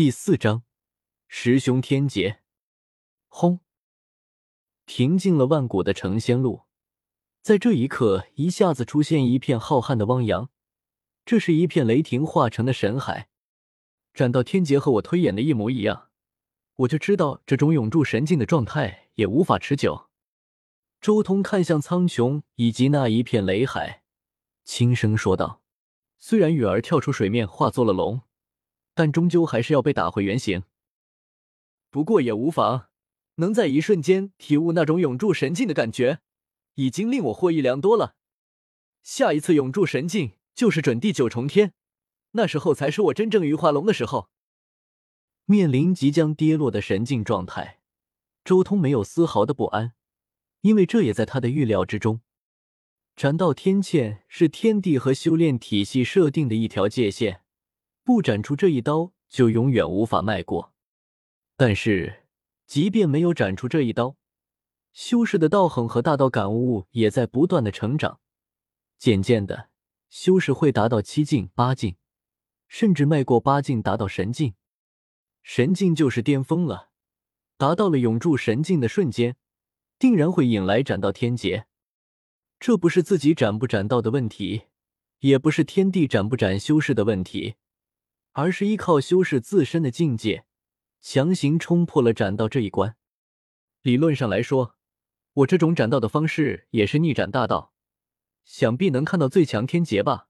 第四章，十雄天劫。轰！平静了万古的成仙路，在这一刻一下子出现一片浩瀚的汪洋。这是一片雷霆化成的神海。斩道天劫和我推演的一模一样，我就知道这种永驻神境的状态也无法持久。周通看向苍穹以及那一片雷海，轻声说道：“虽然雨儿跳出水面化作了龙。”但终究还是要被打回原形。不过也无妨，能在一瞬间体悟那种永驻神境的感觉，已经令我获益良多了。下一次永驻神境就是准第九重天，那时候才是我真正羽化龙的时候。面临即将跌落的神境状态，周通没有丝毫的不安，因为这也在他的预料之中。斩道天堑是天地和修炼体系设定的一条界限。不斩出这一刀，就永远无法迈过。但是，即便没有斩出这一刀，修士的道行和大道感悟也在不断的成长。渐渐的，修士会达到七境、八境，甚至迈过八境，达到神境。神境就是巅峰了。达到了永驻神境的瞬间，定然会引来斩道天劫。这不是自己斩不斩道的问题，也不是天地斩不斩修士的问题。而是依靠修士自身的境界，强行冲破了斩道这一关。理论上来说，我这种斩道的方式也是逆斩大道，想必能看到最强天劫吧。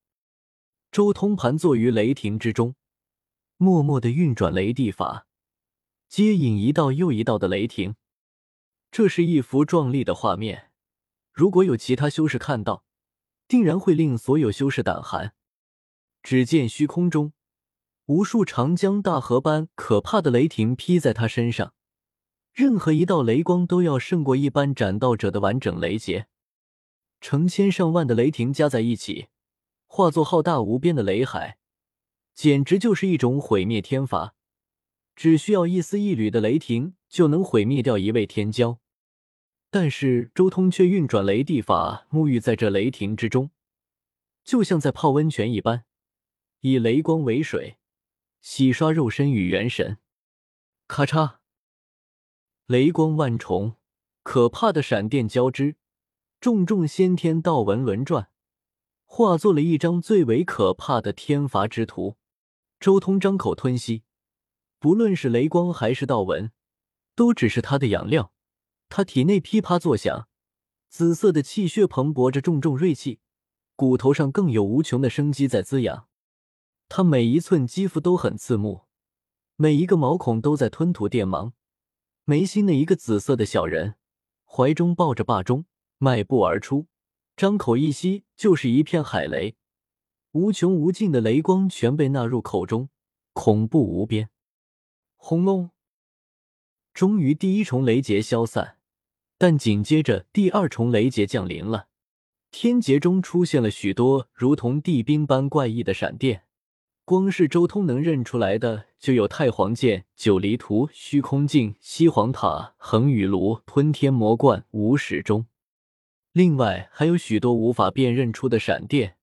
周通盘坐于雷霆之中，默默的运转雷地法，接引一道又一道的雷霆。这是一幅壮丽的画面，如果有其他修士看到，定然会令所有修士胆寒。只见虚空中。无数长江大河般可怕的雷霆劈在他身上，任何一道雷光都要胜过一般斩道者的完整雷劫。成千上万的雷霆加在一起，化作浩大无边的雷海，简直就是一种毁灭天罚。只需要一丝一缕的雷霆，就能毁灭掉一位天骄。但是周通却运转雷地法，沐浴在这雷霆之中，就像在泡温泉一般，以雷光为水。洗刷肉身与元神，咔嚓！雷光万重，可怕的闪电交织，重重先天道纹轮转，化作了一张最为可怕的天罚之图。周通张口吞吸，不论是雷光还是道纹，都只是他的养料。他体内噼啪作响，紫色的气血蓬勃着重重锐气，骨头上更有无穷的生机在滋养。他每一寸肌肤都很刺目，每一个毛孔都在吞吐电芒。眉心的一个紫色的小人，怀中抱着霸钟，迈步而出，张口一吸就是一片海雷，无穷无尽的雷光全被纳入口中，恐怖无边。轰隆！终于第一重雷劫消散，但紧接着第二重雷劫降临了。天劫中出现了许多如同地冰般怪异的闪电。光是周通能认出来的，就有太皇剑、九黎图、虚空镜、西皇塔、恒宇炉、吞天魔冠、无始钟。另外还有许多无法辨认出的闪电，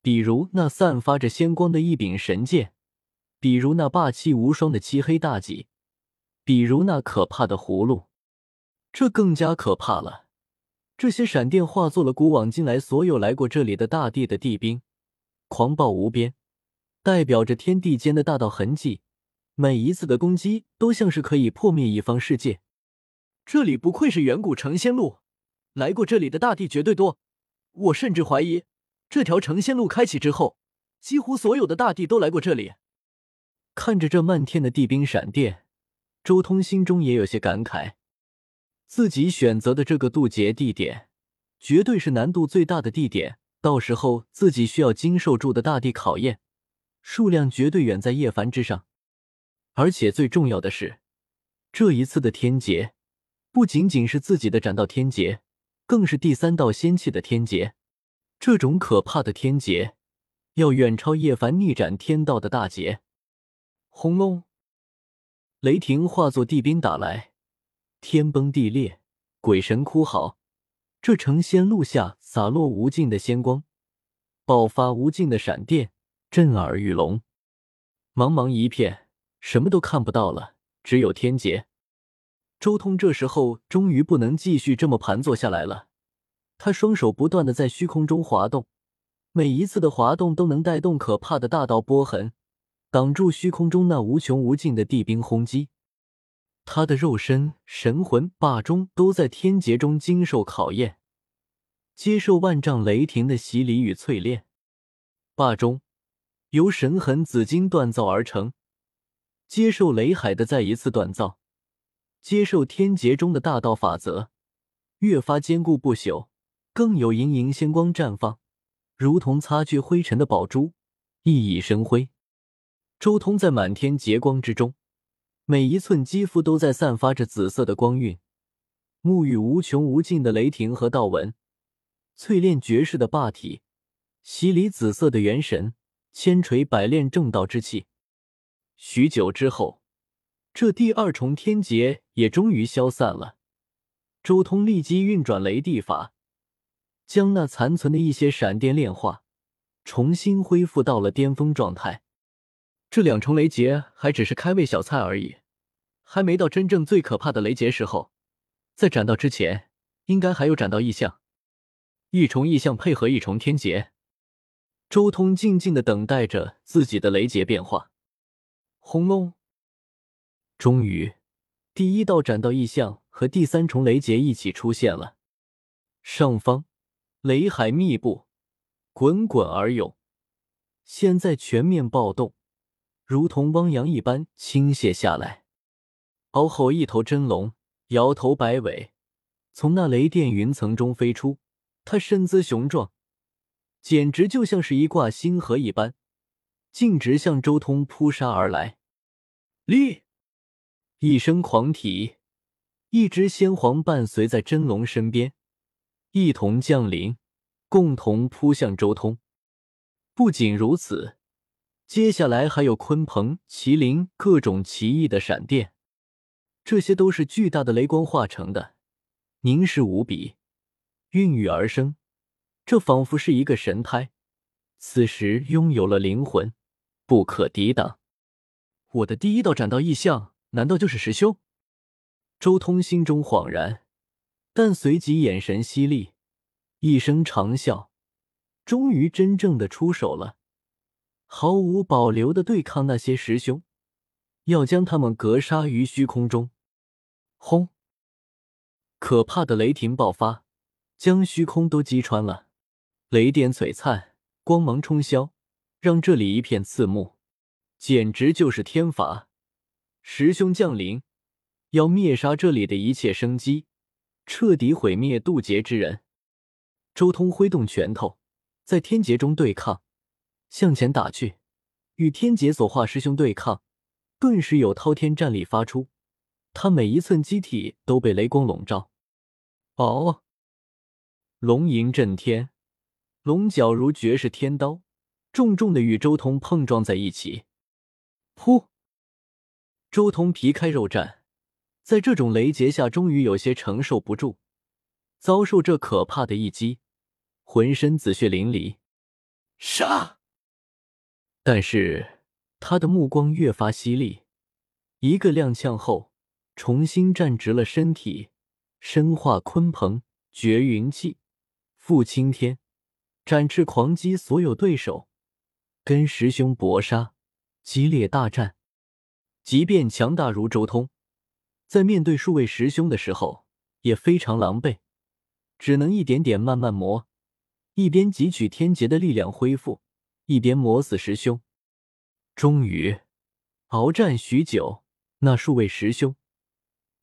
比如那散发着仙光的一柄神剑，比如那霸气无双的漆黑大戟，比如那可怕的葫芦。这更加可怕了，这些闪电化作了古往今来所有来过这里的大地的地冰，狂暴无边。代表着天地间的大道痕迹，每一次的攻击都像是可以破灭一方世界。这里不愧是远古成仙路，来过这里的大帝绝对多。我甚至怀疑，这条成仙路开启之后，几乎所有的大帝都来过这里。看着这漫天的地冰闪电，周通心中也有些感慨。自己选择的这个渡劫地点，绝对是难度最大的地点。到时候自己需要经受住的大地考验。数量绝对远在叶凡之上，而且最重要的是，这一次的天劫不仅仅是自己的斩道天劫，更是第三道仙气的天劫。这种可怕的天劫，要远超叶凡逆斩天道的大劫。轰隆！雷霆化作地冰打来，天崩地裂，鬼神哭嚎。这成仙路下洒落无尽的仙光，爆发无尽的闪电。震耳欲聋，茫茫一片，什么都看不到了，只有天劫。周通这时候终于不能继续这么盘坐下来了，他双手不断的在虚空中滑动，每一次的滑动都能带动可怕的大道波痕，挡住虚空中那无穷无尽的地冰轰击。他的肉身、神魂、霸中都在天劫中经受考验，接受万丈雷霆的洗礼与淬炼。霸中由神痕紫金锻造而成，接受雷海的再一次锻造。接受天劫中的大道法则，越发坚固不朽，更有盈盈仙光绽放，如同擦去灰尘的宝珠，熠熠生辉。周通在满天劫光之中，每一寸肌肤都在散发着紫色的光晕，沐浴无穷无尽的雷霆和道纹，淬炼绝世的霸体，洗礼紫色的元神，千锤百炼正道之气。许久之后。这第二重天劫也终于消散了。周通立即运转雷地法，将那残存的一些闪电炼化，重新恢复到了巅峰状态。这两重雷劫还只是开胃小菜而已，还没到真正最可怕的雷劫时候。在斩道之前，应该还有斩道异象，一重异象配合一重天劫。周通静静的等待着自己的雷劫变化。轰隆！终于，第一道斩道异象和第三重雷劫一起出现了。上方，雷海密布，滚滚而涌，现在全面暴动，如同汪洋一般倾泻下来。嗷吼！一头真龙摇头摆尾，从那雷电云层中飞出。它身姿雄壮，简直就像是一挂星河一般，径直向周通扑杀而来。立！一声狂啼，一只仙皇伴随在真龙身边，一同降临，共同扑向周通。不仅如此，接下来还有鲲鹏、麒麟各种奇异的闪电，这些都是巨大的雷光化成的，凝视无比，孕育而生。这仿佛是一个神胎，此时拥有了灵魂，不可抵挡。我的第一道斩道异象。难道就是师兄？周通心中恍然，但随即眼神犀利，一声长啸，终于真正的出手了，毫无保留的对抗那些师兄，要将他们格杀于虚空中。轰！可怕的雷霆爆发，将虚空都击穿了，雷电璀璨，光芒冲霄，让这里一片刺目，简直就是天罚。师兄降临，要灭杀这里的一切生机，彻底毁灭渡劫之人。周通挥动拳头，在天劫中对抗，向前打去，与天劫所化师兄对抗，顿时有滔天战力发出。他每一寸机体都被雷光笼罩。哦，龙吟震天，龙角如绝世天刀，重重的与周通碰撞在一起。噗！周通皮开肉绽，在这种雷劫下，终于有些承受不住，遭受这可怕的一击，浑身紫血淋漓。杀！但是他的目光越发犀利，一个踉跄后，重新站直了身体，身化鲲鹏，绝云气，覆青天，展翅狂击所有对手，跟师兄搏杀，激烈大战。即便强大如周通，在面对数位师兄的时候也非常狼狈，只能一点点慢慢磨，一边汲取天劫的力量恢复，一边磨死师兄。终于，鏖战许久，那数位师兄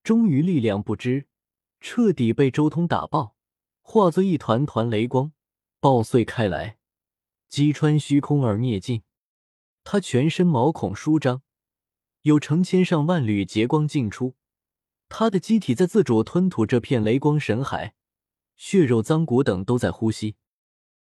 终于力量不支，彻底被周通打爆，化作一团团雷光爆碎开来，击穿虚空而灭尽。他全身毛孔舒张。有成千上万缕劫光进出，他的机体在自主吞吐这片雷光神海，血肉脏骨等都在呼吸。